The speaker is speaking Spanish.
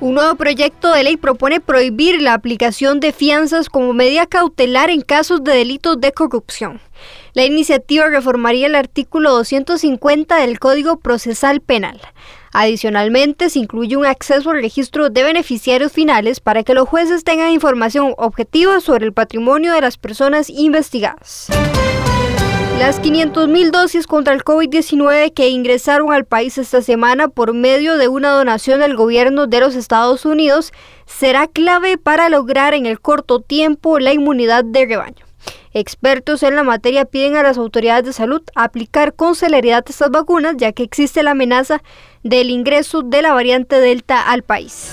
Un nuevo proyecto de ley propone prohibir la aplicación de fianzas como medida cautelar en casos de delitos de corrupción. La iniciativa reformaría el artículo 250 del Código Procesal Penal. Adicionalmente, se incluye un acceso al registro de beneficiarios finales para que los jueces tengan información objetiva sobre el patrimonio de las personas investigadas. Las 500.000 dosis contra el COVID-19 que ingresaron al país esta semana por medio de una donación del gobierno de los Estados Unidos será clave para lograr en el corto tiempo la inmunidad de rebaño. Expertos en la materia piden a las autoridades de salud aplicar con celeridad estas vacunas ya que existe la amenaza del ingreso de la variante Delta al país.